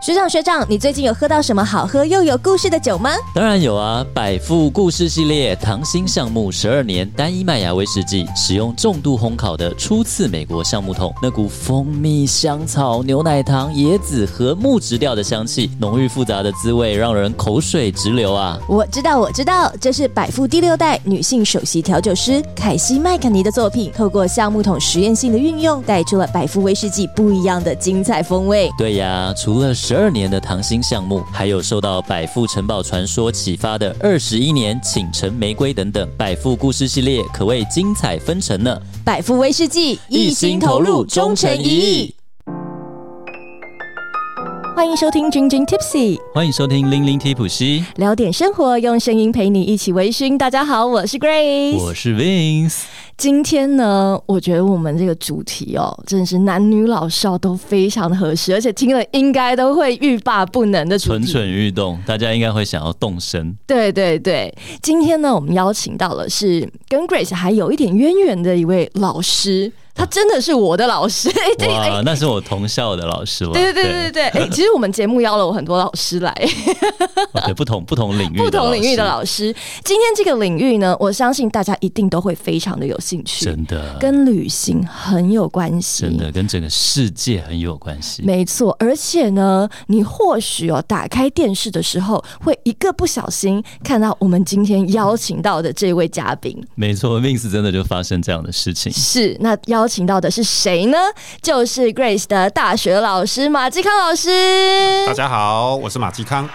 学长学长，你最近有喝到什么好喝又有故事的酒吗？当然有啊，百富故事系列糖心橡木十二年单一麦芽威士忌，使用重度烘烤的初次美国橡木桶，那股蜂蜜、香草、牛奶糖、椰子和木质调的香气，浓郁复杂的滋味让人口水直流啊！我知道，我知道，这是百富第六代女性首席调酒师凯西麦肯尼的作品，透过橡木桶实验性的运用，带出了百富威士忌不一样的精彩风味。对呀，除了十二年的糖心项目，还有受到百富城堡传说启发的二十一年请城玫瑰等等，百富故事系列可谓精彩纷呈呢。百富威士忌，一心投入，忠诚一意。欢迎收听君君 Tipsy，欢迎收听零零提普西，聊点生活，用声音陪你一起微醺。大家好，我是 Grace，我是 Vince。今天呢，我觉得我们这个主题哦，真的是男女老少都非常的合适，而且听了应该都会欲罢不能的主题，蠢蠢欲动，大家应该会想要动身。对对对，今天呢，我们邀请到了是跟 Grace 还有一点渊源的一位老师。他真的是我的老师，哎，哇，那是我同校的老师吧？对对对对对，哎，其实我们节目邀了我很多老师来，对，不同不同领域、不同领域的老师。今天这个领域呢，我相信大家一定都会非常的有兴趣，真的，跟旅行很有关系，真的跟整个世界很有关系，没错。而且呢，你或许哦，打开电视的时候，会一个不小心看到我们今天邀请到的这位嘉宾，没错，Vince 真的就发生这样的事情，是那邀。请到的是谁呢？就是 Grace 的大学老师马继康老师。大家好，我是马继康。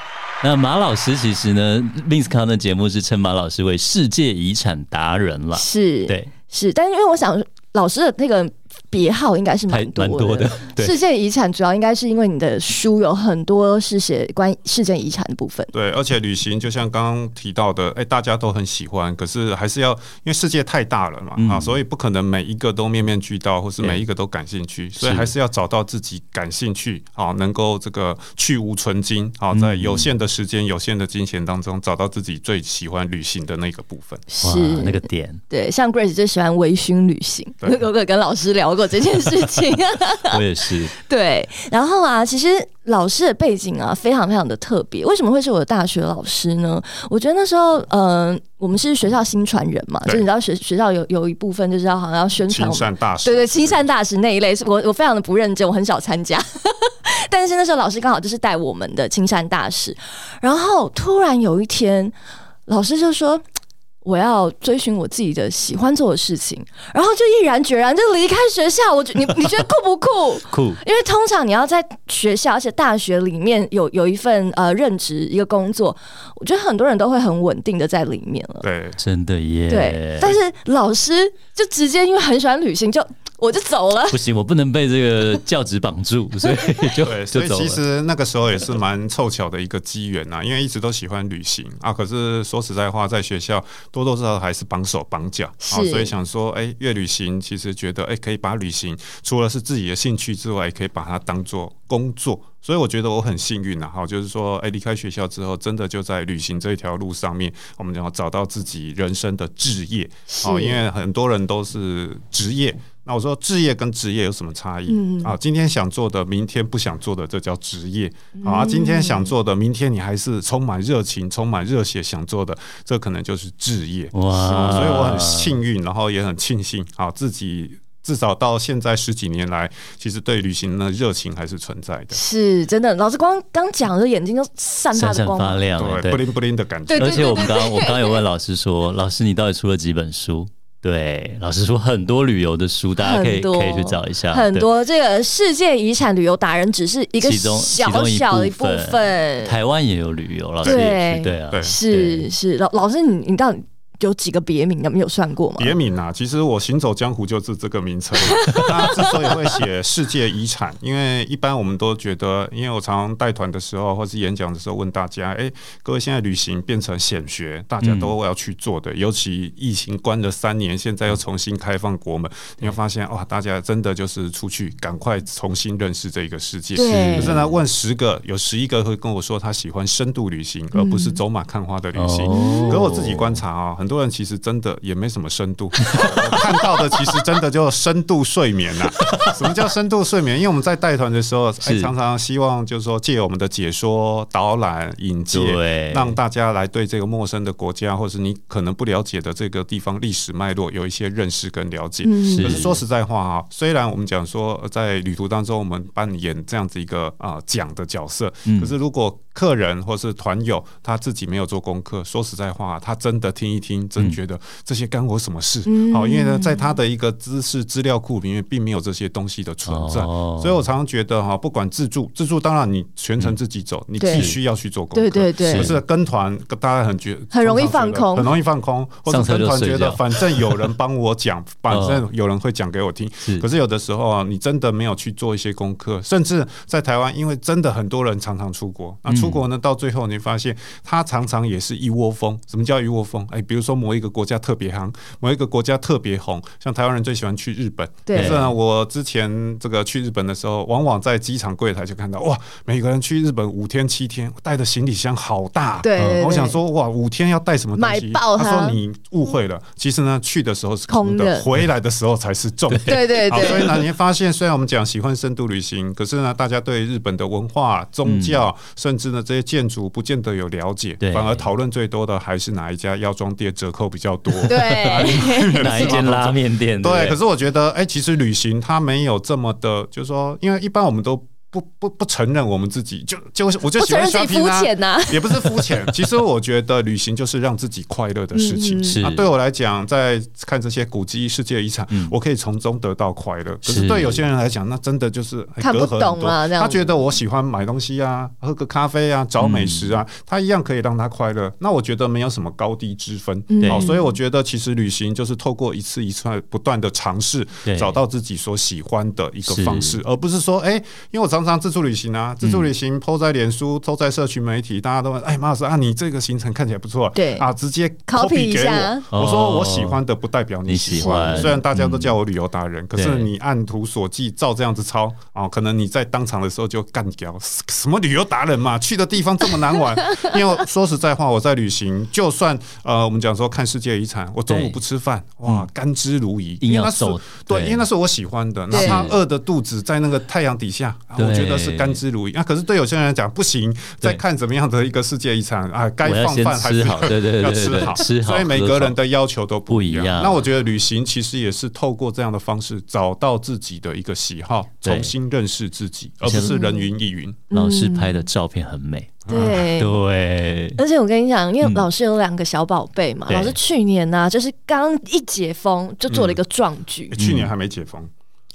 那马老师其实呢，Vince 康的节目是称马老师为世界遗产达人了。是，对，是。但是因为我想老师的那个。别号应该是蛮多，多的。世界遗产主要应该是因为你的书有很多是写关于世界遗产的部分。对，而且旅行就像刚刚提到的，哎、欸，大家都很喜欢，可是还是要因为世界太大了嘛，嗯、啊，所以不可能每一个都面面俱到，或是每一个都感兴趣，所以还是要找到自己感兴趣，啊，能够这个去无存菁，啊，在有限的时间、有限的金钱当中，找到自己最喜欢旅行的那个部分。是那个点。对，像 Grace 就喜欢微醺旅行，有没 有跟老师聊过？这件事情，我也是。对，然后啊，其实老师的背景啊，非常非常的特别。为什么会是我的大学老师呢？我觉得那时候，嗯、呃，我们是学校新传人嘛，就你知道学学校有有一部分就是要好像要宣传，亲善大使，对对，亲善大使那一类，我我非常的不认真，我很少参加。但是那时候老师刚好就是带我们的亲善大使，然后突然有一天，老师就说。我要追寻我自己的喜欢做的事情，然后就毅然决然就离开学校。我觉 你你觉得酷不酷？酷，因为通常你要在学校，而且大学里面有有一份呃任职一个工作，我觉得很多人都会很稳定的在里面了。对，真的耶。对，但是老师就直接因为很喜欢旅行就。我就走了，不行，我不能被这个 教职绑住，所以就对，所以其实那个时候也是蛮凑巧的一个机缘呐，因为一直都喜欢旅行啊，可是说实在话，在学校多多少少还是绑手绑脚啊，所以想说，哎，越旅行其实觉得，哎，可以把旅行除了是自己的兴趣之外，也可以把它当做工作，所以我觉得我很幸运呐，哈，就是说，哎，离开学校之后，真的就在旅行这一条路上面，我们要找到自己人生的志业，好，因为很多人都是职业。那我说，置业跟职业有什么差异？嗯，啊，今天想做的，明天不想做的，这叫职业。啊，今天想做的，明天你还是充满热情、充满热血想做的，这可能就是置业。哇！所以我很幸运，然后也很庆幸，啊，自己至少到现在十几年来，其实对旅行的热情还是存在的。是真的，老师光刚讲的眼睛都散发的光发亮，对，布灵布灵的感觉。而且我们刚我刚有问老师说，老师你到底出了几本书？对，老实说，很多旅游的书，大家可以可以去找一下。很多这个世界遗产旅游达人只是一个小小的一部分。台湾也有旅游，老师也是，对啊，是是老老师，你你到底？有几个别名，有没有算过吗？别名啊，其实我行走江湖就是这个名称。那之所以会写世界遗产，因为一般我们都觉得，因为我常常带团的时候或是演讲的时候问大家，哎、欸，各位现在旅行变成显学，大家都要去做的。嗯、尤其疫情关了三年，现在又重新开放国门，你会发现哇，大家真的就是出去赶快重新认识这个世界。可是呢，问十个有十一个会跟我说他喜欢深度旅行，而不是走马看花的旅行。可我自己观察啊，很多。多人其实真的也没什么深度。我 看到的其实真的就深度睡眠呐、啊。什么叫深度睡眠？因为我们在带团的时候，哎，常常希望就是说借我们的解说、导览、引介，让大家来对这个陌生的国家，或是你可能不了解的这个地方历史脉络有一些认识跟了解。可是说实在话啊，虽然我们讲说在旅途当中我们扮演这样子一个啊讲的角色，可是如果客人或是团友他自己没有做功课，说实在话，他真的听一听，真觉得这些干我什么事？好，因为呢，在他的一个知识资料库里面，并没有这些东西的存在，所以我常常觉得哈，不管自助，自助当然你全程自己走，你必须要去做功课，对对对，可是跟团大家很觉很容易放空，很容易放空，或者跟团觉得反正有人帮我讲，反正有人会讲给我听，可是有的时候啊，你真的没有去做一些功课，甚至在台湾，因为真的很多人常常出国，那出国呢，到最后你发现它常常也是一窝蜂。什么叫一窝蜂？哎，比如说某一个国家特别夯，某一个国家特别红，像台湾人最喜欢去日本。对。可是呢，我之前这个去日本的时候，往往在机场柜台就看到，哇，每个人去日本五天七天，带的行李箱好大。对。我想说，哇，五天要带什么东西？买爆它。他说你误会了，其实呢，去的时候是空的，回来的时候才是重点。对对对。所以呢，你会发现，虽然我们讲喜欢深度旅行，可是呢，大家对日本的文化、宗教，甚至呢这些建筑，不见得有了解，反而讨论最多的还是哪一家药妆店折扣比较多？对，哪一间拉面店？对，可是我觉得，哎，其实旅行它没有这么的，就是说，因为一般我们都。不不不承认我们自己就就是我就喜欢 shopping 啊，也不是肤浅。其实我觉得旅行就是让自己快乐的事情。是啊，对我来讲，在看这些古迹、世界遗产，我可以从中得到快乐。可是对有些人来讲，那真的就是隔阂很多。看不懂啊，这样。他觉得我喜欢买东西啊，喝个咖啡啊，找美食啊，他一样可以让他快乐。那我觉得没有什么高低之分。好，所以我觉得其实旅行就是透过一次一次不断的尝试，找到自己所喜欢的一个方式，而不是说，哎，因为我常。常自助旅行啊，自助旅行 po 在脸书，po 在社群媒体，大家都问，哎，马老师啊，你这个行程看起来不错，对。啊，直接 copy 给我。我说我喜欢的不代表你喜欢，虽然大家都叫我旅游达人，可是你按图索骥照这样子抄啊，可能你在当场的时候就干掉。什么旅游达人嘛，去的地方这么难玩。因为说实在话，我在旅行，就算呃，我们讲说看世界遗产，我中午不吃饭，哇，甘之如饴，因为那是对，因为那是我喜欢的，哪怕饿的肚子在那个太阳底下。我觉得是甘之如饴，那可是对有些人来讲不行，在看怎么样的一个世界遗产啊，该放饭还是要吃好，所以每个人的要求都不一样。那我觉得旅行其实也是透过这样的方式找到自己的一个喜好，重新认识自己，而不是人云亦云。老师拍的照片很美，对。对。而且我跟你讲，因为老师有两个小宝贝嘛，老师去年呢，就是刚一解封就做了一个壮举，去年还没解封。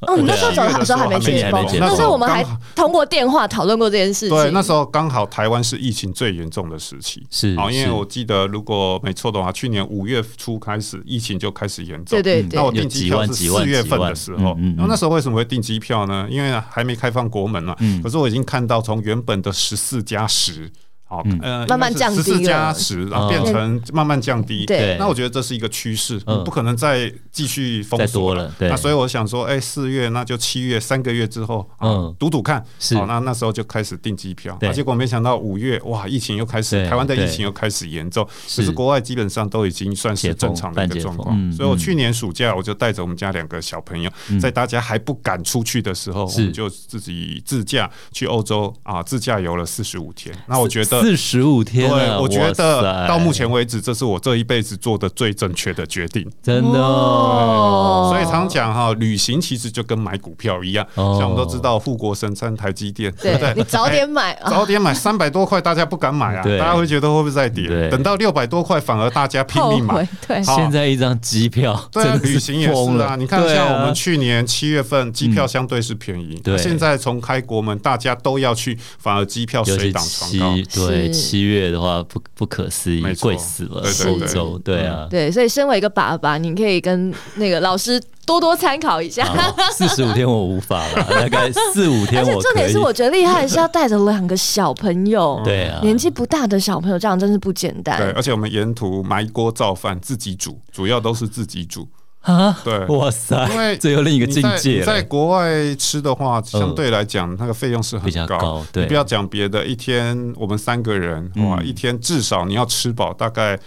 哦，你那时候走的时候还没解封，那时候我们还通过电话讨论过这件事情。对，那时候刚好台湾是疫情最严重的时期，是啊，因为我记得如果没错的话，去年五月初开始疫情就开始严重。对对对。那我订机票是四月份的时候，然后那时候为什么会订机票呢？因为还没开放国门嘛。嗯。可是我已经看到从原本的十四加十。好，呃，慢慢降低，十四加十，然后变成慢慢降低。对，那我觉得这是一个趋势，不可能再继续封锁了。对，那所以我想说，哎，四月那就七月三个月之后，嗯，赌赌看。好，那那时候就开始订机票。结果没想到五月，哇，疫情又开始，台湾的疫情又开始严重。可是国外基本上都已经算是正常的一个状况。所以我去年暑假我就带着我们家两个小朋友，在大家还不敢出去的时候，我们就自己自驾去欧洲啊，自驾游了四十五天。那我觉得。四十五天，对，我觉得到目前为止，这是我这一辈子做的最正确的决定，真的。哦。所以常讲哈，旅行其实就跟买股票一样，像我们都知道富国神山、台积电，对不对？你早点买，早点买，三百多块大家不敢买啊，大家会觉得会不会再跌？等到六百多块，反而大家拼命买。对，现在一张机票，对，旅行也是啊。你看，像我们去年七月份机票相对是便宜，对，现在从开国门，大家都要去，反而机票水涨船高，对。七月的话不不可思议，贵死了，欧洲对啊，对，所以身为一个爸爸，你可以跟那个老师多多参考一下。四十五天我无法了，大概四五天我。而且重点是，我觉得厉害是要带着两个小朋友，对啊，年纪不大的小朋友，这样真是不简单。对，而且我们沿途买一锅造饭自己煮，主要都是自己煮。啊，对，哇塞，因为这又另一个境界。在国外吃的话，相对来讲，那个费用是很高。对，不要讲别的，一天我们三个人哇，一天至少你要吃饱，大概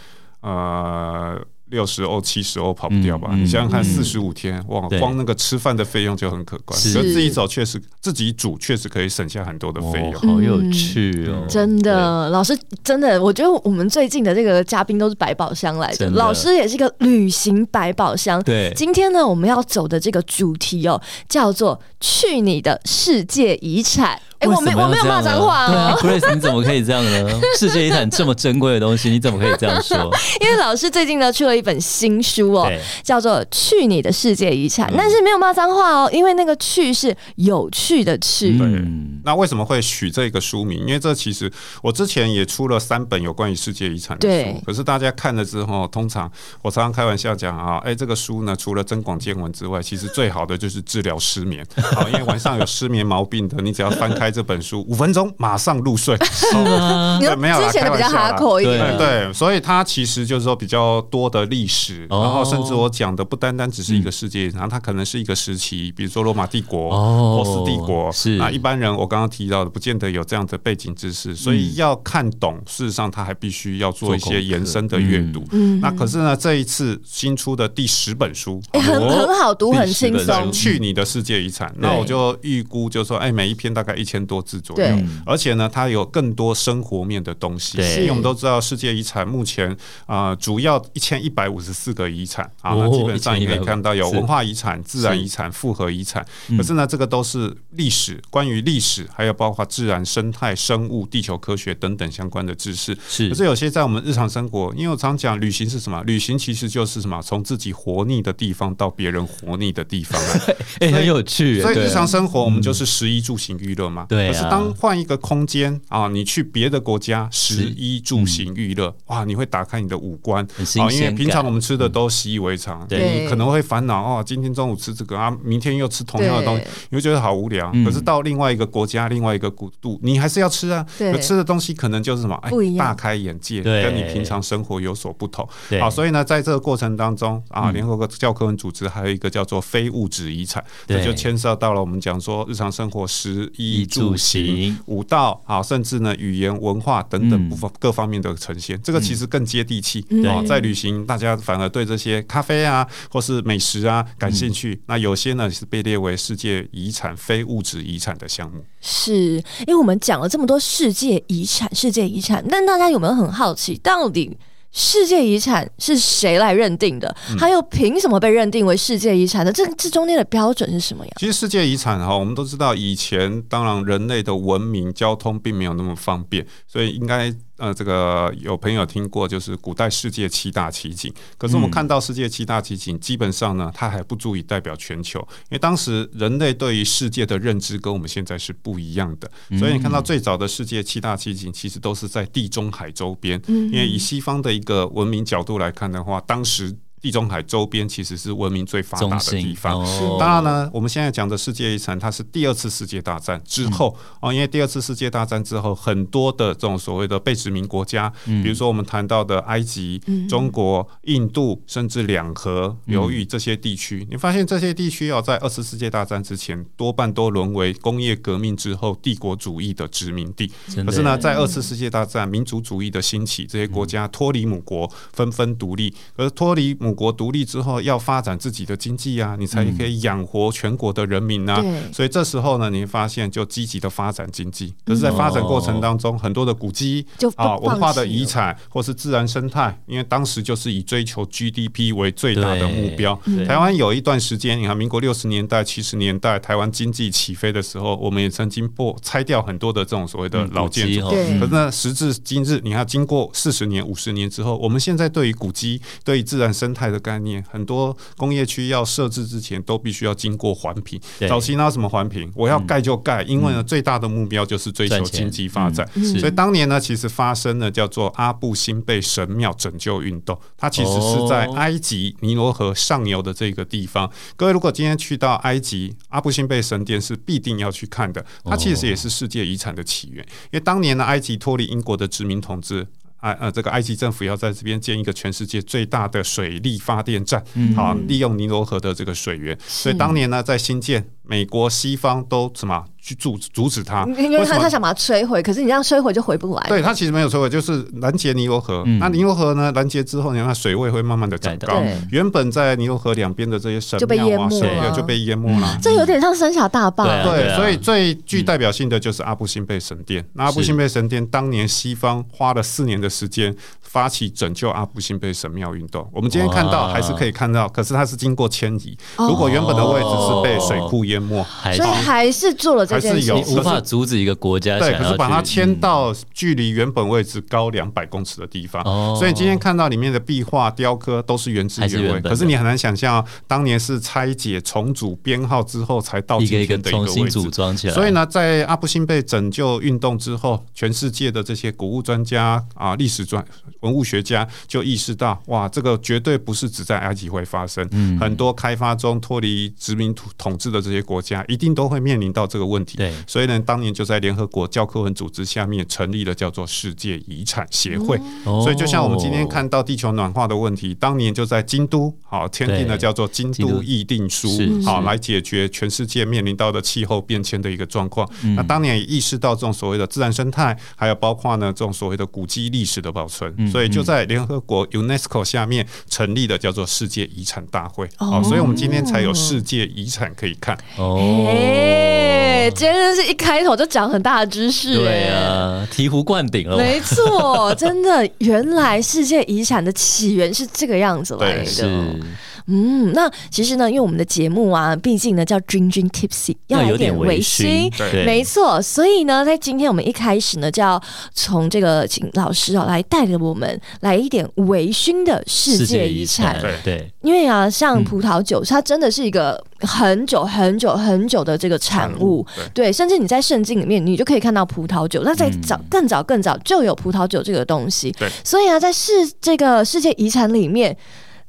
呃六十欧、七十欧跑不掉吧？你想想看，四十五天，哇，光那个吃饭的费用就很可观。是，可是自己走确实，自己煮确实可以省下很多的费用。好有趣哦！真的，老师真的，我觉得我们最近的这个嘉宾都是百宝箱来的，的老师也是一个旅行百宝箱。对，今天呢，我们要走的这个主题哦，叫做“去你的世界遗产”。哎，我没我没有骂脏话啊，Grace，你怎么可以这样呢？世界遗产这么珍贵的东西，你怎么可以这样说？因为老师最近呢出了一本新书哦，叫做《去你的世界遗产》，但是没有骂脏话哦，因为那个“去”是有趣的“去”。嗯，那为什么会取这个书名？因为这其实我之前也出了三本有关于世界遗产的书，可是大家看了之后，通常我常常开玩笑讲啊，哎，这个书呢，除了增广见闻之外，其实最好的就是治疗失眠好，因为晚上有失眠毛病的，你只要翻开这本书，五分钟马上入睡。之前的比较哈口一点，对，所以它其实就是说比较多的历史，然后甚至我讲的不单单只是一个世界，然后它可能是一个时期，比如说罗马帝国、波斯帝国，是。那一般人我刚刚提到的，不见得有这样的背景知识，所以要看懂，事实上他还必须要做一些延伸的阅读。那可是呢，这一次新出的第十本书，很很好读，很轻松，去你的世界遗产。那我就预估就是说，哎，每一篇大概一千多字。左右，而且呢，它有更多生活面的东西。因为我们都知道，世界遗产目前啊，主要一千一百五十四个遗产啊，那基本上你可以看到有文化遗产、自然遗产、复合遗产。可是呢，这个都是历史，关于历史，还有包括自然生态、生物、地球科学等等相关的知识。是，可是有些在我们日常生活，因为我常讲，旅行是什么？旅行其实就是什么？从自己活腻的地方到别人活腻的地方。哎，很有趣。所以日常生活我们就是食衣住行娱乐嘛。对。可是当换一个空间啊，你去别的国家，食衣住行娱乐，哇，你会打开你的五官。啊，因为平常我们吃的都习以为常，对，你可能会烦恼哦，今天中午吃这个啊，明天又吃同样的东西，你会觉得好无聊。可是到另外一个国家，另外一个国度，你还是要吃啊，可吃的东西可能就是什么，哎，大开眼界，跟你平常生活有所不同。好，所以呢，在这个过程当中啊，联合国教科文组织还有一个叫做非物质遗产，这就牵涉到了我们讲说日常生活食衣住行。舞蹈啊，甚至呢，语言文化等等部分各方面的呈现，嗯、这个其实更接地气啊。嗯、在旅行，大家反而对这些咖啡啊，或是美食啊感兴趣。嗯、那有些呢是被列为世界遗产、非物质遗产的项目。是，因为我们讲了这么多世界遗产、世界遗产，但大家有没有很好奇，到底？世界遗产是谁来认定的？还有凭什么被认定为世界遗产的？这这中间的标准是什么呀？其实世界遗产哈，我们都知道，以前当然人类的文明交通并没有那么方便，所以应该。呃，这个有朋友听过，就是古代世界七大奇景。可是我们看到世界七大奇景，基本上呢，它还不足以代表全球，因为当时人类对于世界的认知跟我们现在是不一样的。所以你看到最早的世界七大奇景，其实都是在地中海周边。因为以西方的一个文明角度来看的话，当时。地中海周边其实是文明最发达的地方。当然呢，我们现在讲的世界遗产，它是第二次世界大战之后啊，因为第二次世界大战之后，很多的这种所谓的被殖民国家，比如说我们谈到的埃及、中国、印度，甚至两河流域这些地区，你发现这些地区要在二次世界大战之前，多半都沦为工业革命之后帝国主义的殖民地。可是呢，在二次世界大战民族主义的兴起，这些国家脱离母国，纷纷独立，而脱离母。国独立之后，要发展自己的经济啊，你才可以养活全国的人民啊。所以这时候呢，你会发现就积极的发展经济。可是，在发展过程当中，很多的古迹啊、文化的遗产或是自然生态，因为当时就是以追求 GDP 为最大的目标。台湾有一段时间，你看民国六十年代、七十年代，台湾经济起飞的时候，我们也曾经破拆掉很多的这种所谓的老建筑。可是呢，时至今日，你看经过四十年、五十年之后，我们现在对于古迹、对于自然生态的概念，很多工业区要设置之前都必须要经过环评。早期拿什么环评？我要盖就盖，嗯、因为呢，最大的目标就是追求经济发展。嗯、所以当年呢，其实发生了叫做阿布辛贝神庙拯救运动。它其实是在埃及尼罗河上游的这个地方。哦、各位如果今天去到埃及，阿布辛贝神殿是必定要去看的。它其实也是世界遗产的起源，因为当年呢，埃及脱离英国的殖民统治。埃呃，这个埃及政府要在这边建一个全世界最大的水力发电站，好利用尼罗河的这个水源。所以当年呢，在新建美国西方都什么？去阻阻止他，因为他他想把它摧毁，可是你这样摧毁就回不来。对，他其实没有摧毁，就是拦截尼罗河。嗯、那尼罗河呢？拦截之后，你看它水位会慢慢的涨高。原本在尼罗河两边的这些神庙啊、神庙就被淹没了。这有点像三峡大坝。对，所以最具代表性的就是阿布辛贝神殿。那阿布辛贝神殿当年西方花了四年的时间发起拯救阿布辛贝神庙运动。我们今天看到还是可以看到，可是它是经过迁移。如果原本的位置是被水库淹没，所以还是做了。还是有，你无法阻止一个国家。对，可是把它迁到距离原本位置高两百公尺的地方。所以今天看到里面的壁画、雕刻都是原汁原味。可是你很难想象，当年是拆解、重组编号之后才到今天的一个位置。重新组装起来。所以呢，在阿布辛贝拯救运动之后，全世界的这些古物专家啊、历史专文物学家就意识到，哇，这个绝对不是只在埃及会发生。很多开发中脱离殖民统治的这些国家，一定都会面临到这个问题。对，所以呢，当年就在联合国教科文组织下面成立了叫做世界遗产协会。所以就像我们今天看到地球暖化的问题，当年就在京都好签订了叫做《京都议定书》好来解决全世界面临到的气候变迁的一个状况。那当年也意识到这种所谓的自然生态，还有包括呢这种所谓的古迹历史的保存，所以就在联合国 UNESCO 下面成立了叫做世界遗产大会。好，所以我们今天才有世界遗产可以看。哦。今天是一开头就讲很大的知识，对啊，醍醐灌顶了。没错，真的，原来世界遗产的起源是这个样子来的。嗯，那其实呢，因为我们的节目啊，毕竟呢叫 Dream Dream Tipsy，要有点微醺，对，没错。所以呢，在今天我们一开始呢，就要从这个请老师啊来带着我们来一点微醺的世界遗产。对对，因为啊，像葡萄酒，它真的是一个很久很久很久的这个产物，对，甚至你在圣经里面，你就可以看到葡萄酒。那在早更早更早就有葡萄酒这个东西，对。所以啊，在世这个世界遗产里面。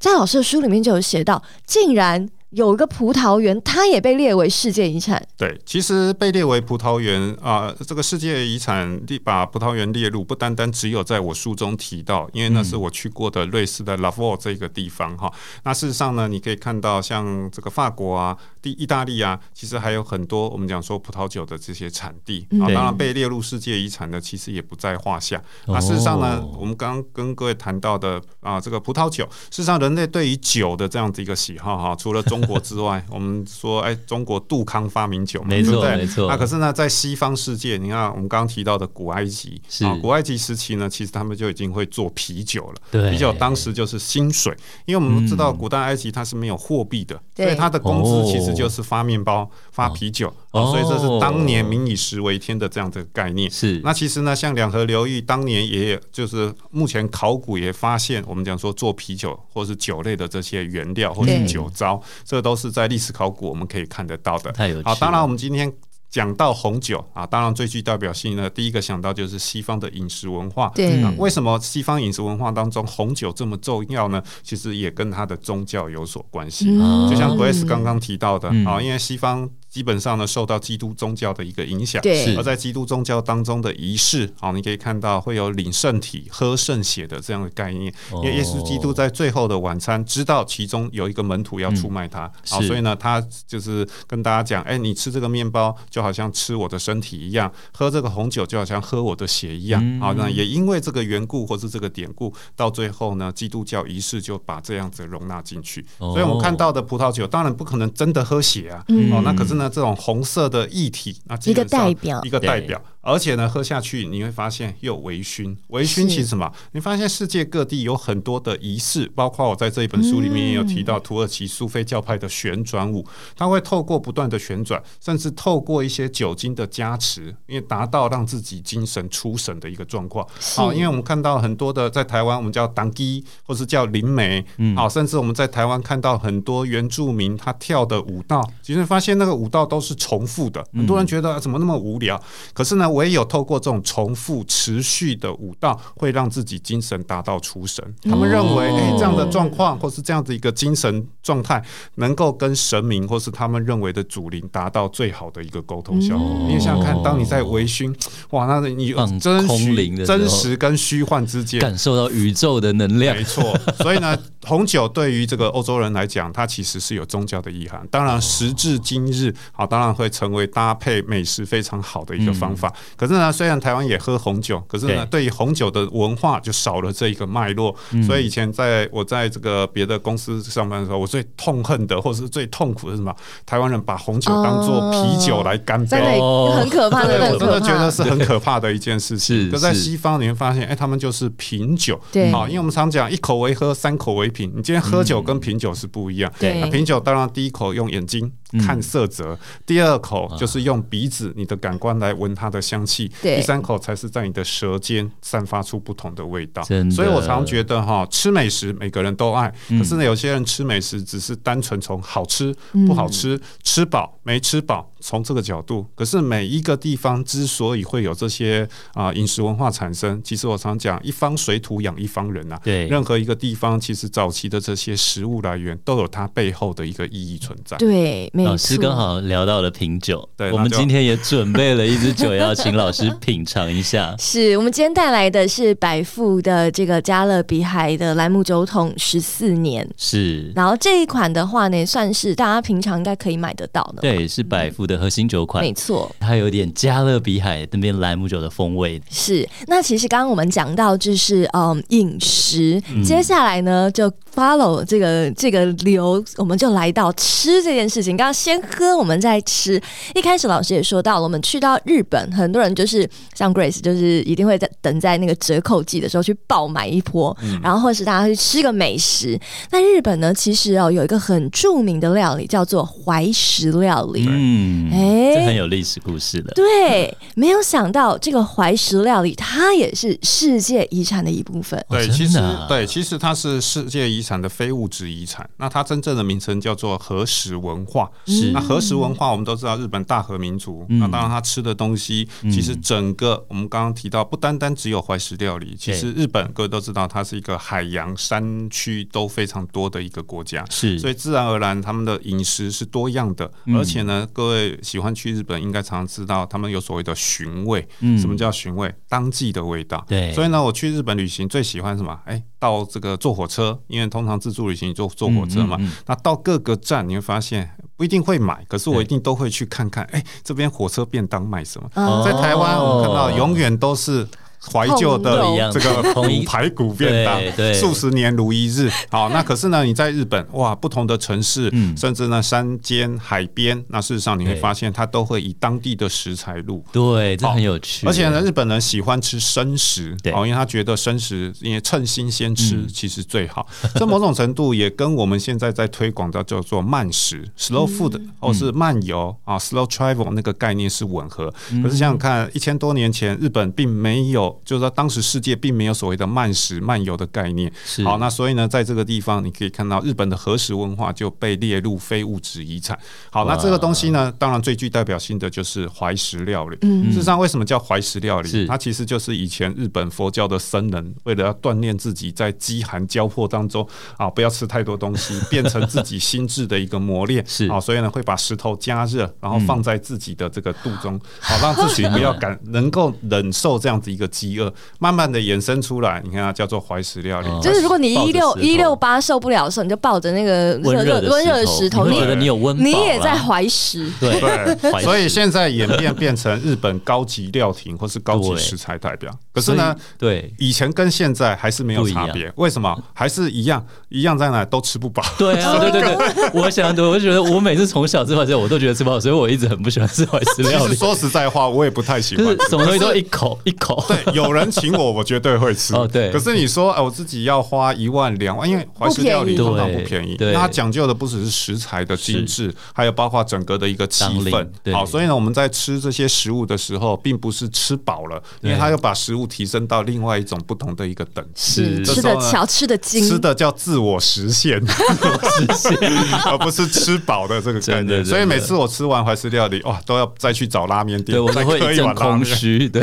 在老师的书里面就有写到，竟然有一个葡萄园，它也被列为世界遗产。对，其实被列为葡萄园啊，这个世界遗产把葡萄园列入，不单单只有在我书中提到，因为那是我去过的瑞士的拉沃这个地方哈。那事实上呢，你可以看到像这个法国啊。第意大利啊，其实还有很多我们讲说葡萄酒的这些产地啊，当然被列入世界遗产的其实也不在话下。那事实上呢，我们刚刚跟各位谈到的啊，这个葡萄酒，事实上人类对于酒的这样子一个喜好哈，除了中国之外，我们说哎，中国杜康发明酒嘛，对不对？没错。那可是呢，在西方世界，你看我们刚刚提到的古埃及，啊，古埃及时期呢，其实他们就已经会做啤酒了。对，啤酒当时就是薪水，因为我们知道古代埃及它是没有货币的，所以它的工资其实。就是发面包、发啤酒，哦，所以这是当年民以食为天的这样的概念。是，那其实呢，像两河流域当年也有就是目前考古也发现，我们讲说做啤酒或是酒类的这些原料或是酒糟，这都是在历史考古我们可以看得到的。太有趣。好，当然我们今天。讲到红酒啊，当然最具代表性呢第一个想到就是西方的饮食文化。对，为什么西方饮食文化当中红酒这么重要呢？其实也跟它的宗教有所关系。就像 Grace 刚刚提到的啊，因为西方。基本上呢，受到基督宗教的一个影响，对。而在基督宗教当中的仪式，好，你可以看到会有领圣体、喝圣血的这样的概念。因为耶稣基督在最后的晚餐，知道其中有一个门徒要出卖他，好，所以呢，他就是跟大家讲：哎，你吃这个面包就好像吃我的身体一样，喝这个红酒就好像喝我的血一样。好，那也因为这个缘故或是这个典故，到最后呢，基督教仪式就把这样子容纳进去。所以我们看到的葡萄酒，当然不可能真的喝血啊。哦，那可是呢。那这种红色的液体，那一个代表，一个代表。而且呢，喝下去你会发现又微醺。微醺其实什么？你发现世界各地有很多的仪式，包括我在这一本书里面也有提到土耳其苏菲教派的旋转舞，它会透过不断的旋转，甚至透过一些酒精的加持，因为达到让自己精神出神的一个状况。好，因为我们看到很多的在台湾，我们叫当基，或是叫灵媒，好，甚至我们在台湾看到很多原住民他跳的舞蹈，其实发现那个舞蹈都是重复的。很多人觉得怎么那么无聊？可是呢，唯有透过这种重复持续的舞蹈，会让自己精神达到出神。他们认为，哎，这样的状况或是这样子一个精神状态，能够跟神明或是他们认为的祖灵达到最好的一个沟通效果。你想想看，当你在微醺，哇，那你真实、真实跟虚幻之间，感受到宇宙的能量。没错，所以呢，红酒对于这个欧洲人来讲，它其实是有宗教的意涵。当然，时至今日，好，当然会成为搭配美食非常好的一个方法。可是呢，虽然台湾也喝红酒，可是呢，对于红酒的文化就少了这一个脉络。所以以前在我在这个别的公司上班的时候，我最痛恨的，或者是最痛苦的是什么？台湾人把红酒当做啤酒来干杯，很可怕的，我真的觉得是很可怕的一件事情。就在西方你会发现，哎，他们就是品酒，好，因为我们常讲一口为喝，三口为品。你今天喝酒跟品酒是不一样。对，那品酒当然第一口用眼睛。看色泽，第二口就是用鼻子，你的感官来闻它的香气，第三口才是在你的舌尖散发出不同的味道。所以我常觉得哈，吃美食每个人都爱，可是呢，有些人吃美食只是单纯从好吃不好吃、吃饱没吃饱从这个角度。可是每一个地方之所以会有这些啊饮食文化产生，其实我常讲一方水土养一方人呐。对，任何一个地方其实早期的这些食物来源都有它背后的一个意义存在。对。没老师刚好聊到了品酒，对，我们今天也准备了一支酒，要请老师品尝一下。是我们今天带来的是百富的这个加勒比海的兰姆酒桶十四年，是。然后这一款的话呢，算是大家平常应该可以买得到的，对，是百富的核心酒款，没错，它有点加勒比海那边莱姆酒的风味。是。那其实刚刚我们讲到就是嗯饮食，嗯、接下来呢就 follow 这个这个流，我们就来到吃这件事情。刚刚。先喝，我们再吃。一开始老师也说到了，我们去到日本，很多人就是像 Grace，就是一定会在等在那个折扣季的时候去爆买一波，嗯、然后或是大家去吃个美食。那日本呢，其实哦有一个很著名的料理叫做怀石料理，嗯，哎、欸，这很有历史故事的。对，没有想到这个怀石料理，它也是世界遗产的一部分。对，其实对，其实它是世界遗产的非物质遗产。那它真正的名称叫做和食文化。是那和食文化，我们都知道日本大和民族。嗯、那当然，它吃的东西，其实整个我们刚刚提到，不单单只有怀石料理。其实日本各位都知道，它是一个海洋山区都非常多的一个国家。是，所以自然而然，他们的饮食是多样的。而且呢，各位喜欢去日本，应该常常知道，他们有所谓的寻味。嗯，什么叫寻味？当季的味道。对。所以呢，我去日本旅行最喜欢什么？哎，到这个坐火车，因为通常自助旅行坐坐火车嘛。嗯嗯嗯、那到各个站，你会发现。不一定会买，可是我一定都会去看看。哎，这边火车便当卖什么？在台湾，我们看到永远都是。怀旧的这个骨排骨便当，数十年如一日。好，那可是呢，你在日本哇，不同的城市，甚至呢山间海边，那事实上你会发现，它都会以当地的食材入。对，这很有趣。而且呢，日本人喜欢吃生食，哦，因为他觉得生食因为趁新鲜吃其实最好。这某种程度也跟我们现在在推广的叫做慢食 （slow food） 或是慢游啊 （slow travel） 那个概念是吻合。可是想想看，一千多年前日本并没有。就是说，当时世界并没有所谓的慢食慢游的概念。是好，那所以呢，在这个地方你可以看到日本的和食文化就被列入非物质遗产。好，那这个东西呢，当然最具代表性的就是怀石料理。嗯，事实上，为什么叫怀石料理？它其实就是以前日本佛教的僧人为了要锻炼自己在饥寒交迫当中啊，不要吃太多东西，变成自己心智的一个磨练。是啊，所以呢，会把石头加热，然后放在自己的这个肚中，好让自己不要感 能够忍受这样子一个饥饿。慢慢的衍生出来，你看它叫做怀石料理。就是如果你一六一六八受不了的时候，你就抱着那个温热温热的石头，你觉得你有温，你也在怀石。对，所以现在演变变成日本高级料亭或是高级食材代表。可是呢，对，以前跟现在还是没有差别。为什么？还是一样，一样在哪都吃不饱。对啊，对对对，我想，我觉得我每次从小吃怀石，我都觉得吃不饱，所以我一直很不喜欢吃怀石料理。说实在话，我也不太喜欢，什么东西都一口一口。对，有人请我，我绝对会吃。哦，对。可是你说，哎，我自己要花一万两万，因为怀石料理通常不便宜。对。那它讲究的不只是食材的精致，还有包括整个的一个气氛。好，所以呢，我们在吃这些食物的时候，并不是吃饱了，因为它要把食物提升到另外一种不同的一个等级。是。吃的巧，吃的精。吃的叫自我实现，实现，而不是吃饱的这个概念。所以每次我吃完怀石料理，哇，都要再去找拉面店，我们会一阵空虚。对，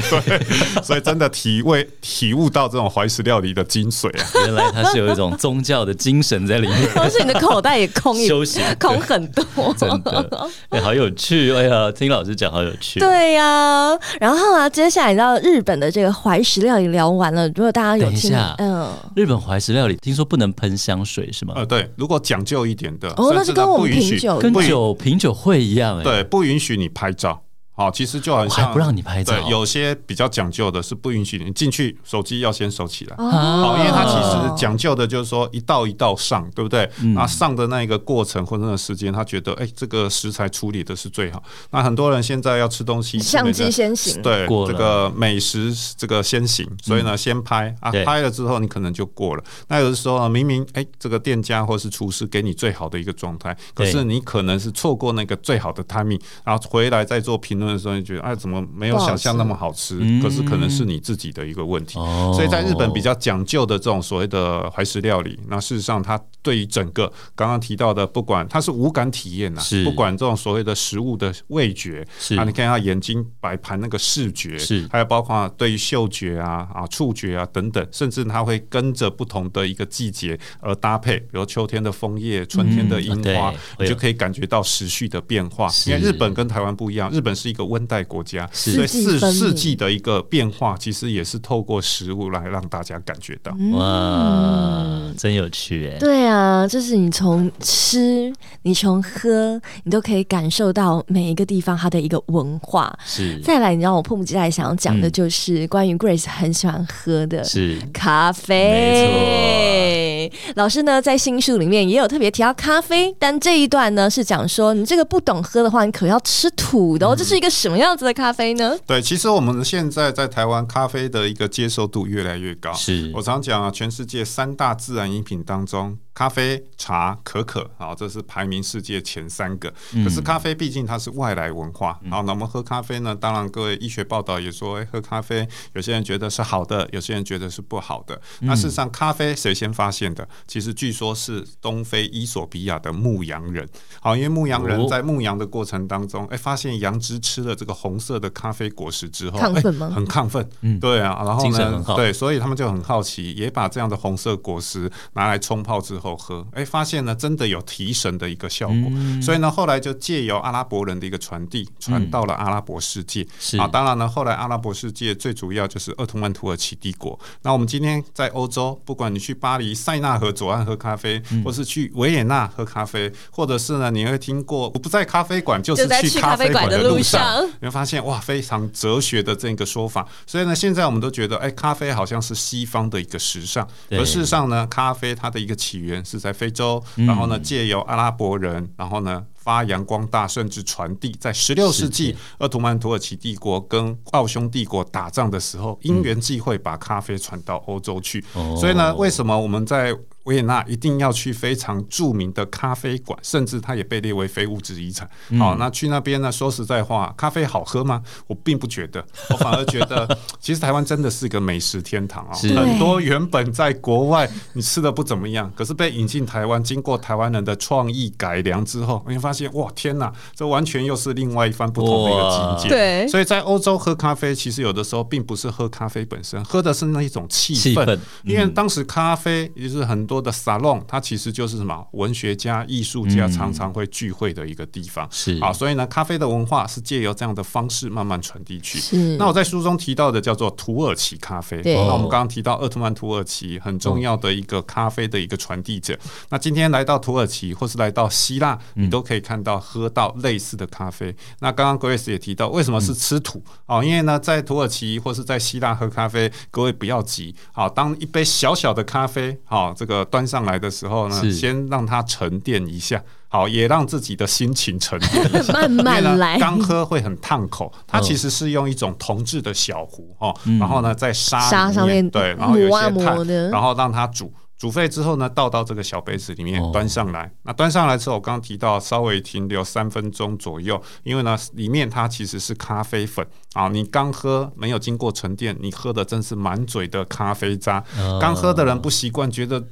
所以真的体味体悟到这种怀石料理的精髓啊！原来它是有一种宗教的精神在里面。同时，你的口袋也空一休息空很多，真的，哎，好有趣！哎呀，听老师讲好有趣。对呀，然后啊，接下来到日本的这个怀石料理聊完了，如果大家有听，嗯，日本怀石料理听说不能喷香水是吗？呃，对，如果讲究一点的，哦，那是跟我们品酒跟酒品酒会一样，哎，对，不允许你拍照。好，其实就好像不让你拍照。对，有些比较讲究的是不允许你进去，手机要先收起来。好，因为它其实讲究的就是说一道一道上，对不对？啊上的那一个过程或者那个时间，他觉得哎，这个食材处理的是最好。那很多人现在要吃东西，相机先行，对，这个美食这个先行，所以呢先拍啊，拍了之后你可能就过了。那有的时候明明哎，这个店家或是厨师给你最好的一个状态，可是你可能是错过那个最好的 timing，然后回来再做评论。的时候，你觉得哎，怎么没有想象那么好吃？可是可能是你自己的一个问题。所以在日本比较讲究的这种所谓的怀石料理，那事实上它对于整个刚刚提到的，不管它是无感体验呐，不管这种所谓的食物的味觉，啊，你看它眼睛摆盘那个视觉，是。还有包括对于嗅觉啊啊触觉啊等等，甚至它会跟着不同的一个季节而搭配，比如秋天的枫叶，春天的樱花，你就可以感觉到时序的变化。因为日本跟台湾不一样，日本是一个温带国家，所以四四季的一个变化，其实也是透过食物来让大家感觉到。哇，真有趣哎！对啊，就是你从吃，你从喝，你都可以感受到每一个地方它的一个文化。是，再来，你让我迫不及待想要讲的就是关于 Grace 很喜欢喝的是咖啡。没错，老师呢在新书里面也有特别提到咖啡，但这一段呢是讲说你这个不懂喝的话，你可要吃土的哦。这是一个什么样子的咖啡呢？对，其实我们现在在台湾咖啡的一个接受度越来越高。是我常讲啊，全世界三大自然饮品当中。咖啡、茶、可可，啊，这是排名世界前三个。可是咖啡毕竟它是外来文化，好，那我们喝咖啡呢？当然，各位医学报道也说，哎，喝咖啡，有些人觉得是好的，有些人觉得是不好的。那事实上，咖啡谁先发现的？其实据说是东非伊索比亚的牧羊人。好，因为牧羊人在牧羊的过程当中，哎，发现羊只吃了这个红色的咖啡果实之后，亢奋吗？很亢奋，嗯，对啊。然后呢，对，所以他们就很好奇，也把这样的红色果实拿来冲泡之后。喝，哎，发现呢，真的有提神的一个效果，嗯、所以呢，后来就借由阿拉伯人的一个传递，传到了阿拉伯世界。是啊，当然呢，后来阿拉伯世界最主要就是鄂图曼土耳其帝国。那我们今天在欧洲，不管你去巴黎塞纳河左岸喝咖啡，嗯、或是去维也纳喝咖啡，或者是呢，你会听过我不在咖啡馆，就是去咖啡馆的路上，你会发现哇，非常哲学的这个说法。所以呢，现在我们都觉得，哎，咖啡好像是西方的一个时尚，而事实上呢，咖啡它的一个起源。是在非洲，然后呢，借由阿拉伯人，然后呢，发扬光大，甚至传递。在十六世纪，鄂图曼土耳其帝国跟奥匈帝国打仗的时候，因缘际会把咖啡传到欧洲去。所以呢，为什么我们在维也纳一定要去非常著名的咖啡馆，甚至它也被列为非物质遗产。好，那去那边呢？说实在话，咖啡好喝吗？我并不觉得，我反而觉得，其实台湾真的是一个美食天堂啊！很多原本在国外你吃的不怎么样，可是被引进台湾，经过台湾人的创意改良之后，你会发现哇，天哪，这完全又是另外一番不同的一个境界。对，所以在欧洲喝咖啡，其实有的时候并不是喝咖啡本身，喝的是那一种气氛。因为当时咖啡也就是很多。的沙龙，它其实就是什么文学家、艺术家常常会聚会的一个地方。是啊，所以呢，咖啡的文化是借由这样的方式慢慢传递去。是。那我在书中提到的叫做土耳其咖啡。对。那我们刚刚提到鄂图曼土耳其很重要的一个咖啡的一个传递者。那今天来到土耳其或是来到希腊，你都可以看到喝到类似的咖啡。那刚刚 Grace 也提到，为什么是吃土？哦，因为呢，在土耳其或是在希腊喝咖啡，各位不要急。好，当一杯小小的咖啡，好，这个。端上来的时候呢，先让它沉淀一下。好，也让自己的心情沉淀一下。慢慢来，刚喝会很烫口，它其实是用一种铜制的小壶哦，然后呢在沙沙上面对，然后有一些碳，然后让它煮。煮沸之后呢，倒到这个小杯子里面，端上来。那端上来之后，我刚刚提到稍微停留三分钟左右，因为呢，里面它其实是咖啡粉啊。你刚喝没有经过沉淀，你喝的真是满嘴的咖啡渣。刚喝的人不习惯，觉得。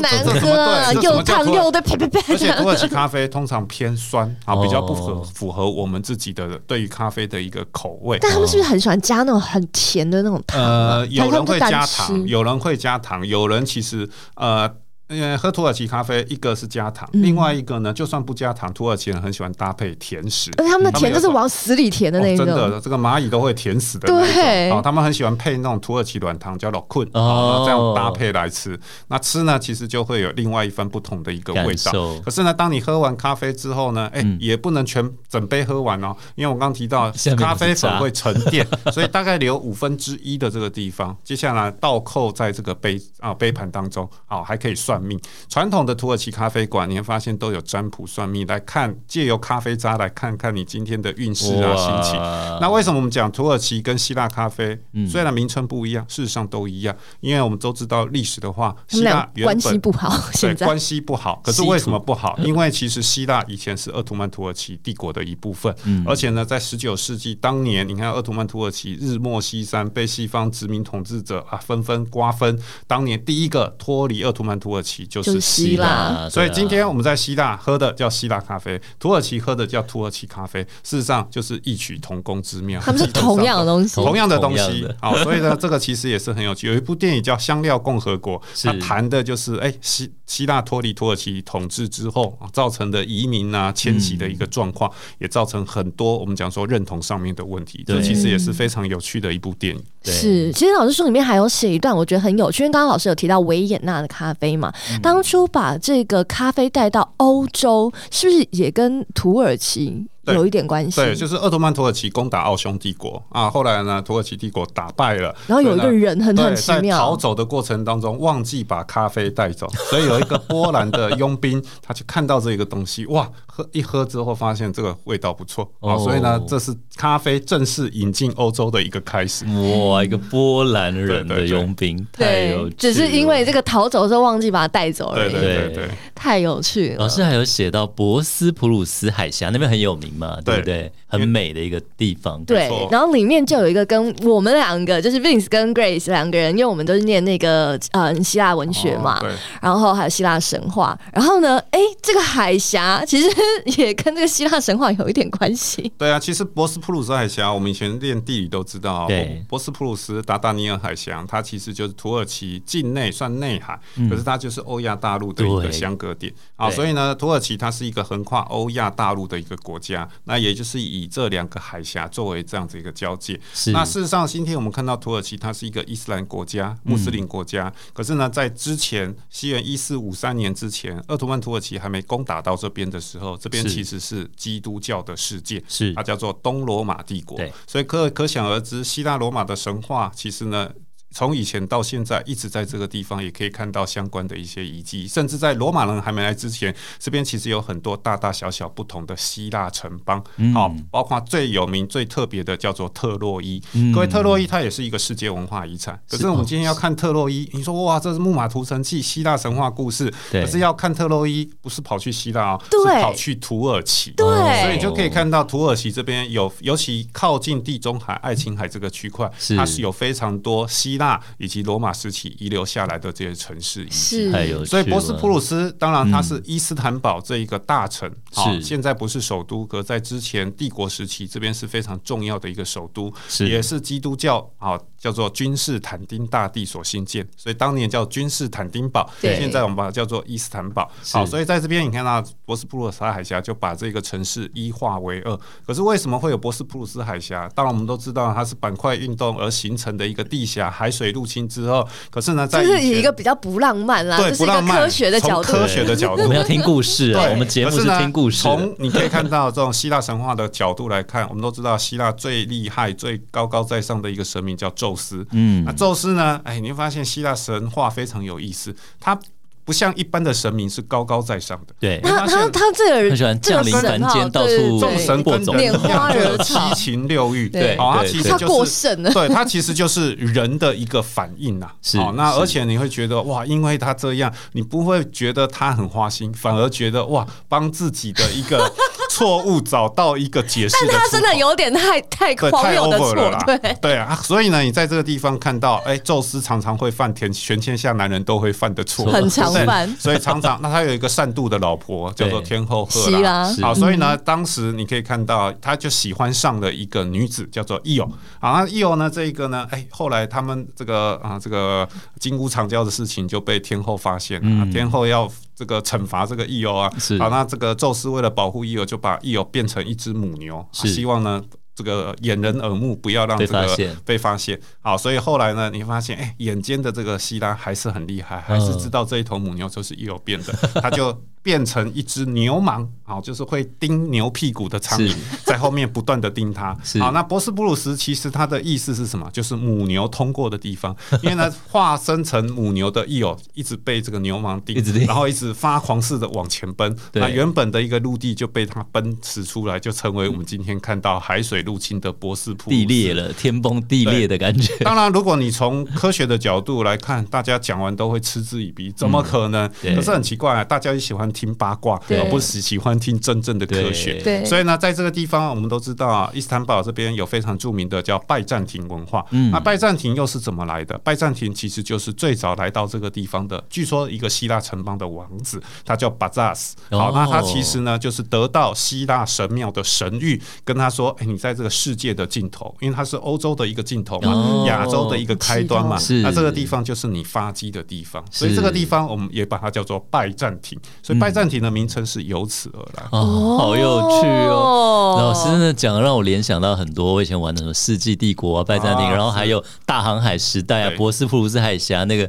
难喝，又烫又的呸呸呸！而且土耳其咖啡通常偏酸啊，比较不合符合我们自己的对于咖啡的一个口味。但他们是不是很喜欢加那种很甜的那种糖？呃，有人会加糖，有人会加糖，有人其实呃。因为喝土耳其咖啡，一个是加糖，另外一个呢，就算不加糖，土耳其人很喜欢搭配甜食。而他们的甜就是往死里甜的那种，真的，这个蚂蚁都会甜死的那种。对，他们很喜欢配那种土耳其软糖，叫洛坤，这样搭配来吃。那吃呢，其实就会有另外一番不同的一个味道。可是呢，当你喝完咖啡之后呢，哎，也不能全整杯喝完哦，因为我刚刚提到咖啡粉会沉淀，所以大概留五分之一的这个地方，接下来倒扣在这个杯啊杯盘当中，好，还可以算。命传统的土耳其咖啡馆，你会发现都有占卜算命来看，借由咖啡渣来看看你今天的运势啊、心情。那为什么我们讲土耳其跟希腊咖啡？虽然名称不一样，事实上都一样，因为我们都知道历史的话，希腊原本关系不好，对关系不好。可是为什么不好？因为其实希腊以前是鄂图曼土耳其帝国的一部分，而且呢，在十九世纪当年，你看鄂图曼土耳其日没西山，被西方殖民统治者啊纷纷瓜分。当年第一个脱离鄂图曼土耳其。就是希腊，所以今天我们在希腊喝的叫希腊咖啡，土耳其喝的叫土耳其咖啡，事实上就是异曲同工之妙，他们是同样的东西，同样的东西。好，所以呢，这个其实也是很有趣。有一部电影叫《香料共和国》，它谈的就是哎希希腊脱离土耳其统治之后造成的移民啊迁徙的一个状况，也造成很多我们讲说认同上面的问题。这其实也是非常有趣的一部电影。是，其实老师书里面还有写一段，我觉得很有趣，因为刚刚老师有提到维也纳的咖啡嘛。当初把这个咖啡带到欧洲，是不是也跟土耳其？有一点关系，对，就是鄂图曼土耳其攻打奥匈帝国啊，后来呢，土耳其帝国打败了，然后有一个人很很奇妙，逃走的过程当中忘记把咖啡带走，所以有一个波兰的佣兵，他去看到这个东西，哇，喝一喝之后发现这个味道不错。啊，所以呢，这是咖啡正式引进欧洲的一个开始。哇，一个波兰人的佣兵，对，只是因为这个逃走的时候忘记把它带走而已，对对对对，太有趣了。老师还有写到博斯普鲁斯海峡那边很有名。嘛，对不对？很美的一个地方。对，然后里面就有一个跟我们两个，就是 Vince 跟 Grace 两个人，因为我们都是念那个呃希腊文学嘛，然后还有希腊神话。然后呢，哎，这个海峡其实也跟这个希腊神话有一点关系。对啊，其实博斯普鲁斯海峡，我们以前练地理都知道，对，博斯普鲁斯达达尼尔海峡，它其实就是土耳其境内算内海，可是它就是欧亚大陆的一个相隔点啊。所以呢，土耳其它是一个横跨欧亚大陆的一个国家。那也就是以这两个海峡作为这样子一个交界。是。那事实上，今天我们看到土耳其，它是一个伊斯兰国家、穆斯林国家。嗯、可是呢，在之前，西元一四五三年之前，鄂图曼土耳其还没攻打到这边的时候，这边其实是基督教的世界，是它叫做东罗马帝国。对。所以可可想而知，希腊罗马的神话其实呢。从以前到现在，一直在这个地方也可以看到相关的一些遗迹，甚至在罗马人还没来之前，这边其实有很多大大小小不同的希腊城邦，好，包括最有名、最特别的叫做特洛伊。各位，特洛伊它也是一个世界文化遗产。可是我们今天要看特洛伊，你说哇，这是木马屠城记，希腊神话故事。可是要看特洛伊，不是跑去希腊哦，是跑去土耳其。对，所以就可以看到土耳其这边有，尤其靠近地中海、爱琴海这个区块，它是有非常多希腊。那以及罗马时期遗留下来的这些城市遗迹，所以博斯普鲁斯当然它是伊斯坦堡这一个大城，是现在不是首都，可在之前帝国时期这边是非常重要的一个首都，是也是基督教啊。叫做君士坦丁大帝所兴建，所以当年叫君士坦丁堡，现在我们把它叫做伊斯坦堡。好，所以在这边你看到博斯普鲁斯海峡就把这个城市一化为二。可是为什么会有博斯普鲁斯海峡？当然我们都知道它是板块运动而形成的一个地峡，海水入侵之后。可是呢，在就是以一个比较不浪漫啦，对，不浪漫，科学的角度，科学的角度，我们要听故事啊。我们节目是听故事。从你可以看到这种希腊神话的角度来看，我们都知道希腊最厉害、最高高在上的一个神明叫宙斯。嗯。那宙斯呢？哎，你会发现希腊神话非常有意思。他不像一般的神明是高高在上的。对，他他他这个人很喜欢降临凡间，到处众神跟拈花惹草，七情六欲。对，好，他其实就是过剩了。对，他其实就是人的一个反应呐。是，那而且你会觉得哇，因为他这样，你不会觉得他很花心，反而觉得哇，帮自己的一个错误找到一个解释。但他真的有点太太荒谬的错，对对啊。所以呢，你在这个地方看到，哎，宙斯常常会犯天全天下男人都会犯的错，很常犯。所以常常，那他有一个善妒的老婆，叫做天后赫拉。好，所以呢，当时你可以看到，他就喜欢上了一个女子，叫做伊欧。啊，那伊欧呢，这一个呢，哎，后来他们这个啊，这个金屋藏娇的事情就被天后发现了。天后要这个惩罚这个伊欧啊。好，那这个宙斯为了保护伊欧，就把伊欧变成一只母牛，希望呢。这个掩人耳目，不要让这个被发现。好，所以后来呢，你发现，哎，眼尖的这个希拉还是很厉害，还是知道这一头母牛就是伊欧变的，他就。变成一只牛虻，好，就是会叮牛屁股的苍蝇，在后面不断的叮它。好，那博斯布鲁斯其实它的意思是什么？就是母牛通过的地方。因为呢，化身成母牛的伊欧一直被这个牛虻叮，然后一直发狂似的往前奔。那原本的一个陆地就被它奔驰出来，就成为我们今天看到海水入侵的博斯普鲁斯。地裂了，天崩地裂的感觉。当然，如果你从科学的角度来看，大家讲完都会嗤之以鼻，怎么可能？可是很奇怪啊，大家也喜欢。听八卦，而不是喜欢听真正的科学。对，所以呢，在这个地方，我们都知道啊，伊斯坦堡这边有非常著名的叫拜占庭文化。嗯，那拜占庭又是怎么来的？拜占庭其实就是最早来到这个地方的，据说一个希腊城邦的王子，他叫巴扎斯。好，那他其实呢，就是得到希腊神庙的神谕，跟他说：“哎，你在这个世界的尽头，因为他是欧洲的一个尽头嘛，亚洲的一个开端嘛，那这个地方就是你发迹的地方。所以这个地方我们也把它叫做拜占庭。所以。拜占庭的名称是由此而来哦，好有趣哦！老师真的讲让我联想到很多我以前玩的什么《世纪帝国》啊、拜占庭，然后还有大航海时代啊、博斯普鲁斯海峡那个。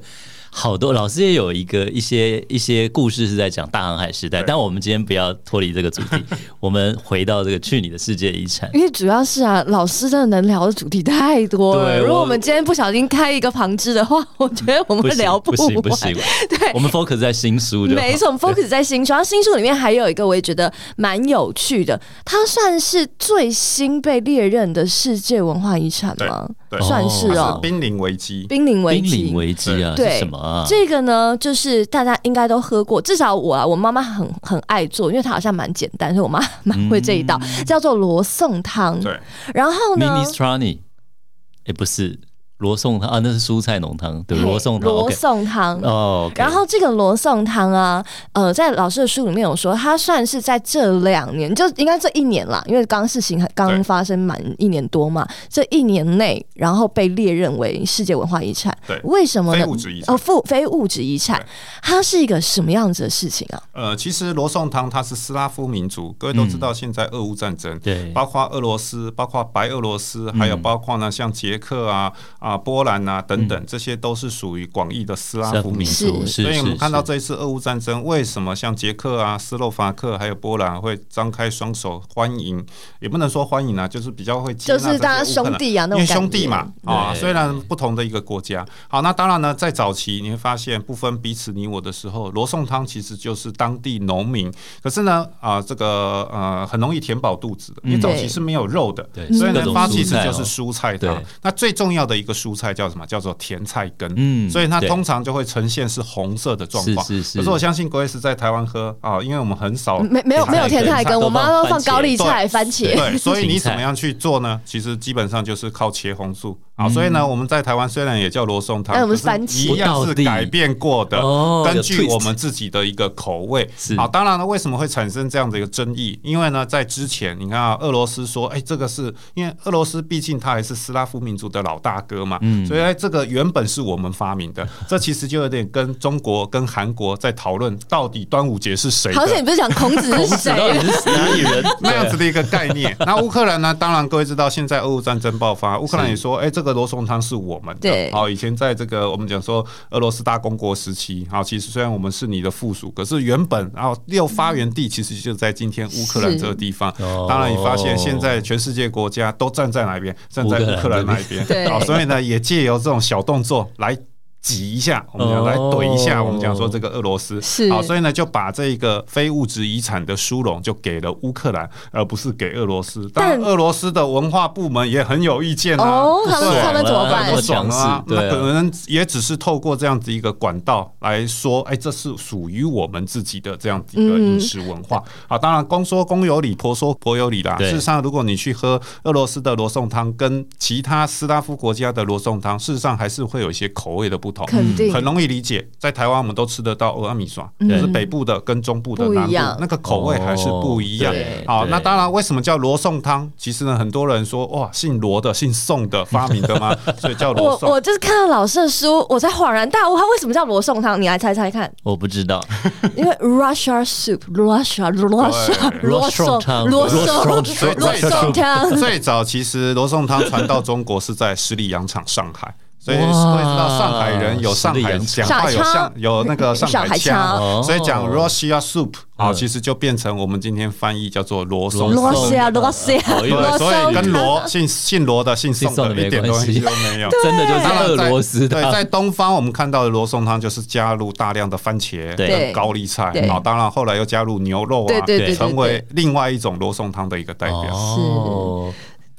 好多老师也有一个一些一些故事是在讲大航海时代，但我们今天不要脱离这个主题，我们回到这个去你的世界遗产。因为主要是啊，老师真的能聊的主题太多了。如果我们今天不小心开一个旁支的话，我觉得我们会聊不完。不行，对，我们 focus 在新书就好。没错，focus 在新书。然后新书里面还有一个我也觉得蛮有趣的，它算是最新被列认的世界文化遗产吗？算是哦，濒临危机，濒临危机，濒临危机啊，对。什么啊？这个呢，就是大家应该都喝过，至少我啊，我妈妈很很爱做，因为它好像蛮简单，所以我妈蛮会这一道，嗯、叫做罗宋汤。对，然后呢，Minestrone，哎，不是。罗宋汤啊，那是蔬菜浓汤，对，罗宋汤。罗宋汤哦，然后这个罗宋汤啊，呃，在老师的书里面有说，它算是在这两年，就应该这一年啦，因为刚事情刚发生满一年多嘛，这一年内，然后被列认为世界文化遗产。对，为什么呢？非物质遗产。哦，非非物质遗产，它是一个什么样子的事情啊？呃，其实罗宋汤它是斯拉夫民族，各位都知道，现在俄乌战争，对，包括俄罗斯，包括白俄罗斯，还有包括呢，像捷克啊啊。波兰啊，等等，这些都是属于广义的斯拉夫民族。所以，我们看到这一次俄乌战争，为什么像捷克啊、斯洛伐克还有波兰会张开双手欢迎？也不能说欢迎啊，就是比较会就是大家兄弟啊，那种因为兄弟嘛啊，虽然不同的一个国家。好，那当然呢，在早期你会发现不分彼此你我的时候，罗宋汤其实就是当地农民。可是呢，啊，这个呃，很容易填饱肚子的，因为早期是没有肉的，所以呢，它其实就是蔬菜汤。那最重要的一个。蔬菜叫什么？叫做甜菜根。嗯，所以它通常就会呈现是红色的状况。是是是。可是我相信各位是在台湾喝啊，因为我们很少没没有没有甜菜根，我妈都放高丽菜、番茄。对，所以你怎么样去做呢？其实基本上就是靠茄红素。好，所以呢，我们在台湾虽然也叫罗宋汤，但我们番茄一样是改变过的，根据我们自己的一个口味。好，当然了，为什么会产生这样的一个争议？因为呢，在之前你看啊，俄罗斯说，哎，这个是因为俄罗斯毕竟它还是斯拉夫民族的老大哥嘛。嗯，所以哎这个原本是我们发明的，这其实就有点跟中国跟韩国在讨论到底端午节是谁的。好像你不是讲孔子是谁？哪里人 那样子的一个概念。那乌克兰呢？当然各位知道，现在俄乌战争爆发，乌克兰也说，哎，这个罗宋汤是我们的。对，好，以前在这个我们讲说俄罗斯大公国时期，好，其实虽然我们是你的附属，可是原本然后六发源地其实就在今天乌克兰这个地方。当然，你发现现在全世界国家都站在哪边？站在乌克兰那一边。对，好，所以呢。也借由这种小动作来挤一下，我们讲来怼一下，我们讲说这个俄罗斯是好，所以呢就把这个非物质遗产的殊荣就给了乌克兰，而不是给俄罗斯。但俄罗斯的文化部门也很有意见啊，哦，他们他们怎么办？不爽啊，那可能也只是透过这样子一个管道来说，哎，这是属于我们自己的这样子一个饮食文化。好，当然公说公有理，婆说婆有理啦。事实上，如果你去喝俄罗斯的罗宋汤，跟其他斯拉夫国家的罗宋汤，事实上还是会有一些口味的不同。肯定很容易理解，在台湾我们都吃得到蚵仔米刷，就是北部的跟中部的南部那个口味还是不一样。好，那当然，为什么叫罗宋汤？其实呢，很多人说哇，姓罗的、姓宋的发明的吗？所以叫罗宋。我我就是看到老师的书，我才恍然大悟，他为什么叫罗宋汤？你来猜猜看。我不知道，因为 Russia soup，Russia Russia 罗宋汤，罗宋罗宋汤。最早其实罗宋汤传到中国是在十里洋场上海。所以会知道上海人有上海讲话有像有那个 上海腔，所以讲 Russia soup 啊，其实就变成我们今天翻译叫做罗宋。罗西啊，罗西啊，对，所以跟罗姓姓罗的姓宋的一点关系都没有，真的就是俄罗斯。对，在东方我们看到的罗宋汤就是加入大量的番茄、跟高丽菜，然后当然后来又加入牛肉啊，成为另外一种罗宋汤的一个代表。是。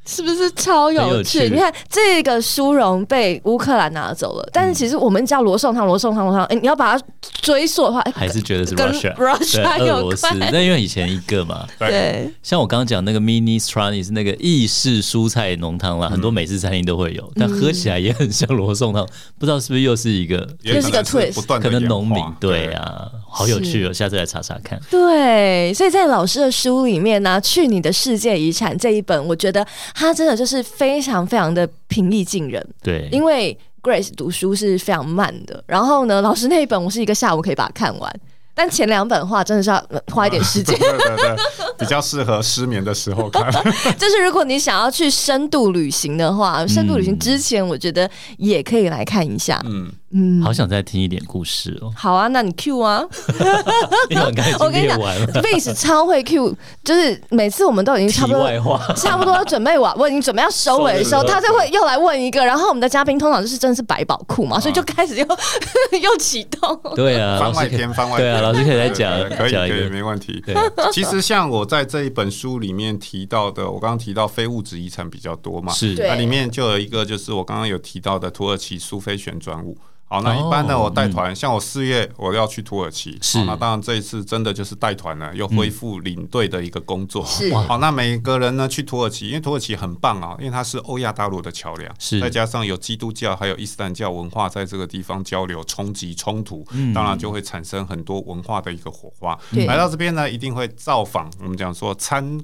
是不是超有趣？你看这个殊荣被乌克兰拿走了，但是其实我们叫罗宋汤，罗宋汤，罗宋汤。哎，你要把它追溯的话，还是觉得是 Russia，Russia 俄罗斯。那因为以前一个嘛，对。像我刚刚讲那个 mini strani 是那个意式蔬菜浓汤啦，很多美式餐厅都会有，但喝起来也很像罗宋汤。不知道是不是又是一个，又是一个 twist，可能农民对啊，好有趣哦，下次来查查看。对，所以在老师的书里面呢，《去你的世界遗产》这一本，我觉得。它真的就是非常非常的平易近人，对，因为 Grace 读书是非常慢的，然后呢，老师那一本我是一个下午可以把它看完。但前两本的话，真的是要花一点时间，对对对，比较适合失眠的时候看。就是如果你想要去深度旅行的话，深度旅行之前，我觉得也可以来看一下。嗯嗯，好想再听一点故事哦。好啊，那你 Q 啊。我跟你讲，Face 超会 Q，就是每次我们都已经差不多 差不多准备完，我已经准备要收尾的 时候，他就会又来问一个。然后我们的嘉宾通常就是真的是百宝库嘛，所以就开始又又启动。对啊，番外篇，番外篇。老师可以再讲，可以可以，没问题。对，其实像我在这一本书里面提到的，我刚刚提到非物质遗产比较多嘛，是，那里面就有一个，就是我刚刚有提到的土耳其苏菲旋转舞。好，那一般呢，我带团，像我四月我要去土耳其，是，那当然这一次真的就是带团了，又恢复领队的一个工作。是，好，那每个人呢去土耳其，因为土耳其很棒啊，因为它是欧亚大陆的桥梁，是，再加上有基督教还有伊斯兰教文化在这个地方交流、冲击、冲突，当然就会产生很多文化的一个火花。来到这边呢，一定会造访，我们讲说参。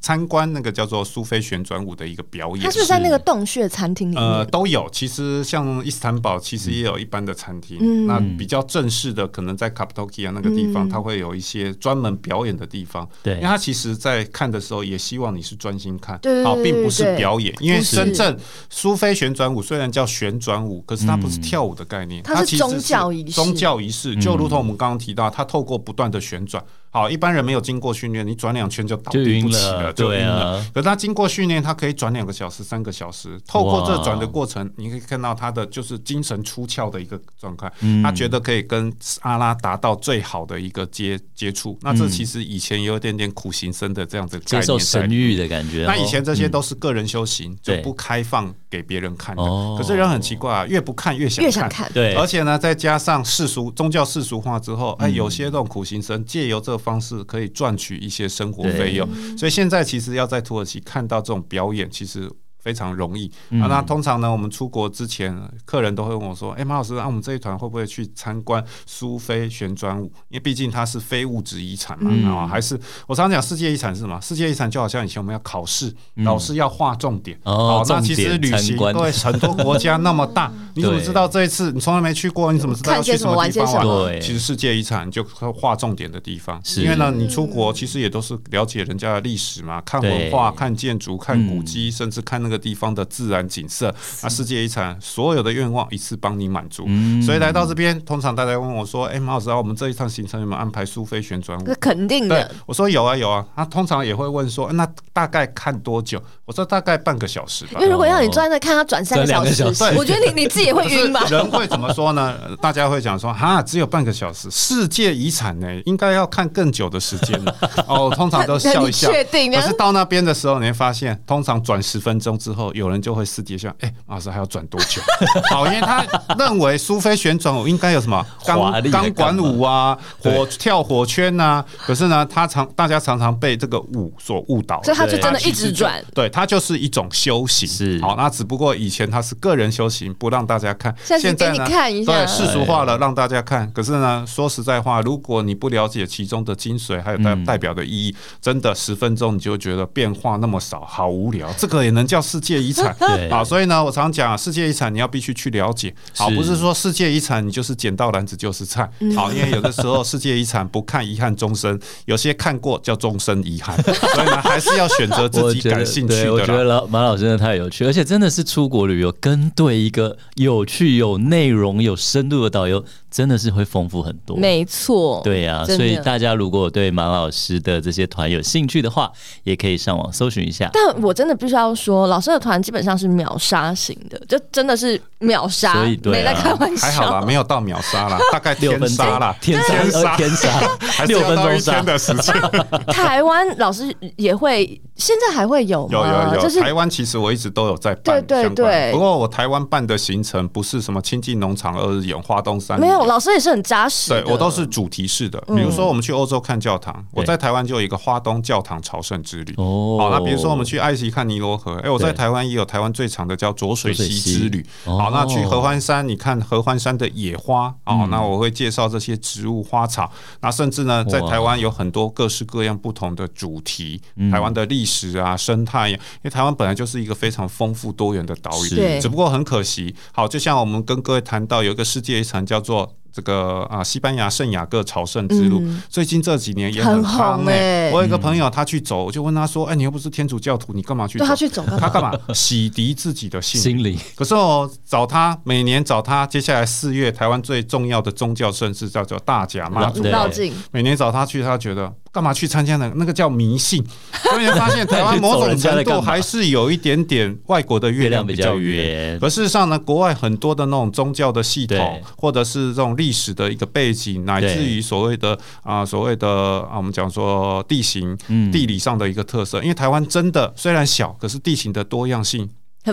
参观那个叫做苏菲旋转舞的一个表演，它是在那个洞穴餐厅里面，呃，都有。其实像伊斯坦堡，其实也有一般的餐厅。嗯、那比较正式的，可能在卡帕多其亚那个地方，嗯、它会有一些专门表演的地方。对，因为它其实，在看的时候，也希望你是专心看，对好，并不是表演。因为真正苏菲旋转舞虽然叫旋转舞，可是它不是跳舞的概念，它其实是宗教仪式。宗教仪式就如同我们刚刚提到，它透过不断的旋转。好，一般人没有经过训练，你转两圈就倒地不起了，就晕了。可是他经过训练，他可以转两个小时、三个小时。透过这转的过程，你可以看到他的就是精神出窍的一个状态。他觉得可以跟阿拉达到最好的一个接接触。那这其实以前有点点苦行僧的这样子接受神域的感觉。那以前这些都是个人修行，就不开放给别人看的。可是人很奇怪啊，越不看越想看。越想看。对。而且呢，再加上世俗宗教世俗化之后，哎，有些这种苦行僧借由这个方式可以赚取一些生活费用，所以现在其实要在土耳其看到这种表演，其实。非常容易啊！那通常呢，我们出国之前，客人都会问我说：“哎，马老师，那我们这一团会不会去参观苏菲旋转舞？因为毕竟它是非物质遗产嘛，啊，还是我常常讲世界遗产是什么？世界遗产就好像以前我们要考试，老师要划重点。哦，那其实旅行，对很多国家那么大，你怎么知道这一次你从来没去过？你怎么知道要去什么地方玩？对，其实世界遗产就划重点的地方，因为呢，你出国其实也都是了解人家的历史嘛，看文化、看建筑、看古迹，甚至看那。个地方的自然景色，啊世界遗产所有的愿望一次帮你满足。嗯、所以来到这边，通常大家问我说：“哎、欸，马老师啊，我们这一趟行程有没有安排苏菲旋转舞？”那肯定的。对，我说有啊有啊。他通常也会问说：“那大概看多久？”我说：“大概半个小时吧。”因为如果要你坐在那看他转三个小时，对，我觉得你你自己也会晕吧？人会怎么说呢？大家会讲说：“哈，只有半个小时，世界遗产呢，应该要看更久的时间。”哦，通常都笑一笑。确定。可是到那边的时候，你会发现，通常转十分钟之后，有人就会私底下：“哎、欸，马老师还要转多久？” 好，因为他认为苏菲旋转舞应该有什么钢钢管舞啊，火跳火圈呐、啊。可是呢，他常大家常常被这个舞所误导，所以他就真的一直转。对，他就是一种修行。是。好，那只不过以前他是个人修行，不让大家看。现在给你看一下。对，世俗化了，让大家看。可是呢，说实在话，如果你不了解其中的精髓，还有代代表的意义，真的十分钟你就觉得变化那么少，好无聊。这个也能叫世界遗产？对。啊，所以呢，我常讲，世界遗产你要必须去了解。好，不是说世界遗产你就是捡到篮子就是菜。好，因为有的时候世界遗产不看遗憾终身，有些看过叫终身遗憾。所以呢，还是要选择自己感兴趣的。我觉得老马老师真的太有趣，而且真的是出国旅游跟对一个有趣、有内容、有深度的导游。真的是会丰富很多，没错，对呀、啊，所以大家如果对马老师的这些团有兴趣的话，也可以上网搜寻一下。但我真的必须要说，老师的团基本上是秒杀型的，就真的是秒杀，所以对、啊、没在开玩笑，还好啦，没有到秒杀啦，大概六分杀啦，天杀天杀，六分钟杀 的时间。台湾老师也会，现在还会有吗？有有有，就是台湾其实我一直都有在办，对对对。不过我台湾办的行程不是什么亲近农场、二日游、花东山。没有。老师也是很扎实，对我都是主题式的。比如说，我们去欧洲看教堂，我在台湾就有一个花东教堂朝圣之旅。哦，好，那比如说我们去埃及看尼罗河，哎，我在台湾也有台湾最长的叫浊水溪之旅。好，那去合欢山，你看合欢山的野花，哦，那我会介绍这些植物花草。那甚至呢，在台湾有很多各式各样不同的主题，台湾的历史啊、生态，因为台湾本来就是一个非常丰富多元的岛屿，只不过很可惜。好，就像我们跟各位谈到有一个世界遗产叫做。well. 这个啊，西班牙圣雅各朝圣之路，嗯、最近这几年也很夯哎、欸。我有一个朋友，他去走，我就问他说：“哎、欸，你又不是天主教徒，你干嘛去走？”他去走，他干嘛？洗涤自己的心灵。可是我找他，每年找他，接下来四月台湾最重要的宗教盛事叫做大甲妈祖绕境，每年找他去，他觉得。干嘛去参加呢？那个叫迷信。所以发现台湾某种程度还是有一点点外国的月亮比较圆。可事实上呢，国外很多的那种宗教的系统，或者是这种历史的一个背景，乃至于所谓的啊所谓的啊我们讲说地形、地理上的一个特色。因为台湾真的虽然小，可是地形的多样性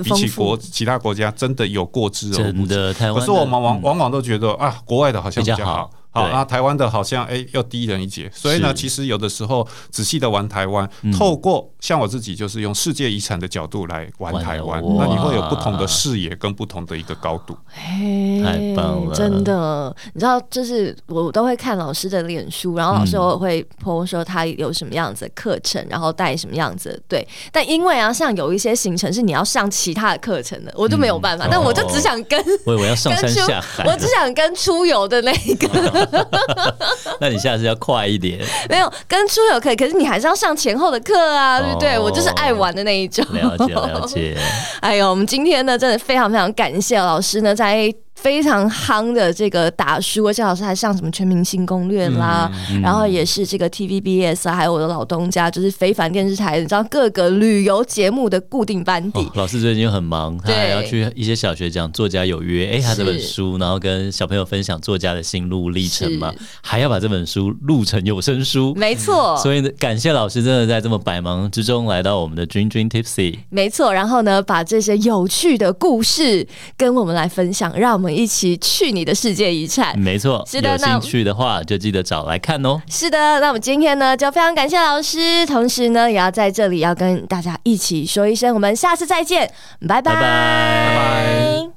比起国其他国家真的有过之而无不及。可是我们往往往都觉得啊，国外的好像比较好。好，那台湾的好像哎，要低人一截，所以呢，其实有的时候仔细的玩台湾，透过像我自己就是用世界遗产的角度来玩台湾，那你会有不同的视野跟不同的一个高度。太棒了，真的，你知道，就是我都会看老师的脸书，然后老师偶尔会 po 说他有什么样子的课程，然后带什么样子的队。但因为啊，像有一些行程是你要上其他的课程的，我就没有办法。但我就只想跟我我要上山下海，我只想跟出游的那个。那你下次要快一点。没有跟出游可以，可是你还是要上前后的课啊，对不对？我就是爱玩的那一种。了解了解。哎呦，我们今天呢，真的非常非常感谢老师呢，在。非常夯的这个打书，而且老师还上什么《全明星攻略》啦，嗯嗯、然后也是这个 TVBS 啊，还有我的老东家，就是非凡电视台，你知道各个旅游节目的固定班底。哦、老师最近很忙，他还要去一些小学讲《作家有约》，哎，他这本书，然后跟小朋友分享作家的心路历程嘛，还要把这本书录成有声书，没错。所以呢，感谢老师真的在这么百忙之中来到我们的 Dream Dream Tipsy，没错。然后呢，把这些有趣的故事跟我们来分享，让我们。一起去你的世界遗产，没错。是的，有兴趣的话就记得找来看哦。是的，那我们今天呢就非常感谢老师，同时呢也要在这里要跟大家一起说一声，我们下次再见，拜拜拜拜。拜拜。